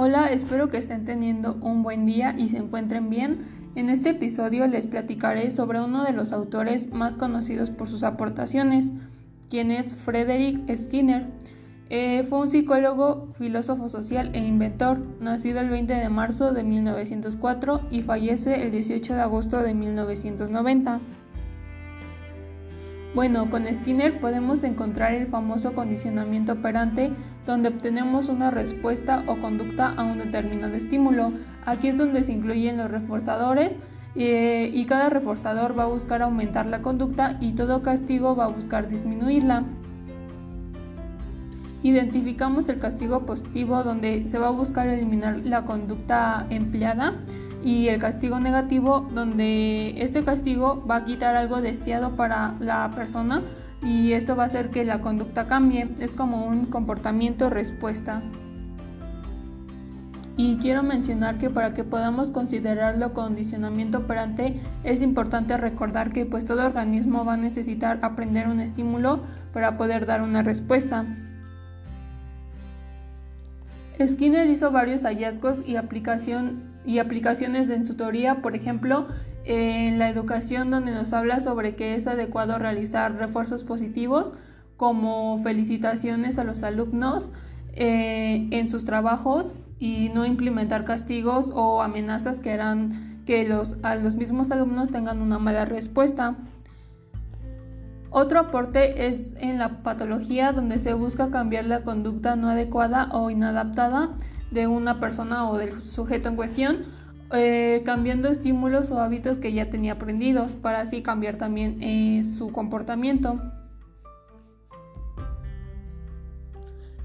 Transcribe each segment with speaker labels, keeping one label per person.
Speaker 1: Hola, espero que estén teniendo un buen día y se encuentren bien. En este episodio les platicaré sobre uno de los autores más conocidos por sus aportaciones, quien es Frederick Skinner. Eh, fue un psicólogo, filósofo social e inventor, nacido el 20 de marzo de 1904 y fallece el 18 de agosto de 1990. Bueno, con Skinner podemos encontrar el famoso condicionamiento operante, donde obtenemos una respuesta o conducta a un determinado estímulo. Aquí es donde se incluyen los reforzadores eh, y cada reforzador va a buscar aumentar la conducta y todo castigo va a buscar disminuirla. Identificamos el castigo positivo donde se va a buscar eliminar la conducta empleada y el castigo negativo donde este castigo va a quitar algo deseado para la persona y esto va a hacer que la conducta cambie. Es como un comportamiento respuesta. Y quiero mencionar que para que podamos considerarlo condicionamiento operante es importante recordar que pues todo organismo va a necesitar aprender un estímulo para poder dar una respuesta. Skinner hizo varios hallazgos y, aplicación, y aplicaciones en su teoría, por ejemplo, en la educación donde nos habla sobre que es adecuado realizar refuerzos positivos como felicitaciones a los alumnos eh, en sus trabajos y no implementar castigos o amenazas que harán que los, a los mismos alumnos tengan una mala respuesta. Otro aporte es en la patología donde se busca cambiar la conducta no adecuada o inadaptada de una persona o del sujeto en cuestión, eh, cambiando estímulos o hábitos que ya tenía aprendidos para así cambiar también eh, su comportamiento.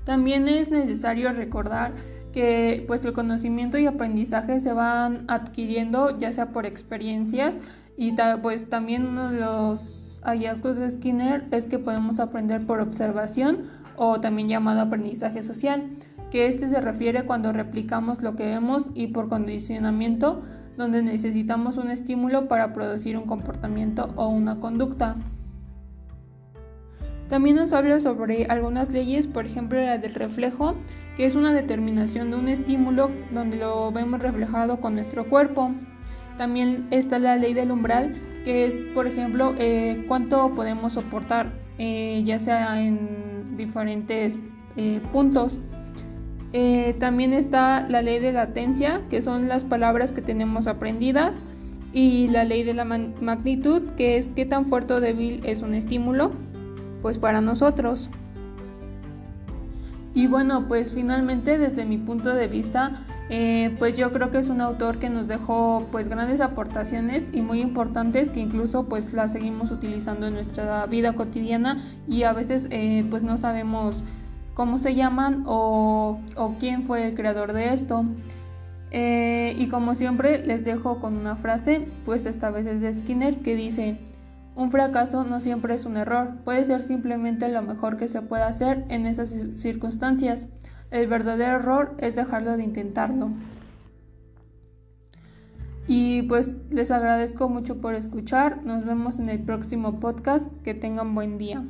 Speaker 1: También es necesario recordar que pues el conocimiento y aprendizaje se van adquiriendo ya sea por experiencias y pues también uno de los hallazgos de Skinner es que podemos aprender por observación o también llamado aprendizaje social, que este se refiere cuando replicamos lo que vemos y por condicionamiento, donde necesitamos un estímulo para producir un comportamiento o una conducta. También nos habla sobre algunas leyes, por ejemplo la del reflejo, que es una determinación de un estímulo donde lo vemos reflejado con nuestro cuerpo. También está la ley del umbral, que es, por ejemplo, eh, cuánto podemos soportar, eh, ya sea en diferentes eh, puntos. También está la ley de latencia, que son las palabras que tenemos aprendidas, y la ley de la magnitud, que es qué tan fuerte o débil es un estímulo, pues para nosotros. Y bueno, pues finalmente desde mi punto de vista, eh, pues yo creo que es un autor que nos dejó pues grandes aportaciones y muy importantes que incluso pues las seguimos utilizando en nuestra vida cotidiana y a veces eh, pues no sabemos cómo se llaman o, quién fue el creador de esto. Eh, y como siempre les dejo con una frase, pues esta vez es de Skinner que dice, un fracaso no siempre es un error, puede ser simplemente lo mejor que se puede hacer en esas circunstancias. El verdadero error es dejarlo de intentarlo. Y pues les agradezco mucho por escuchar. Nos vemos en el próximo podcast. Que tengan buen día.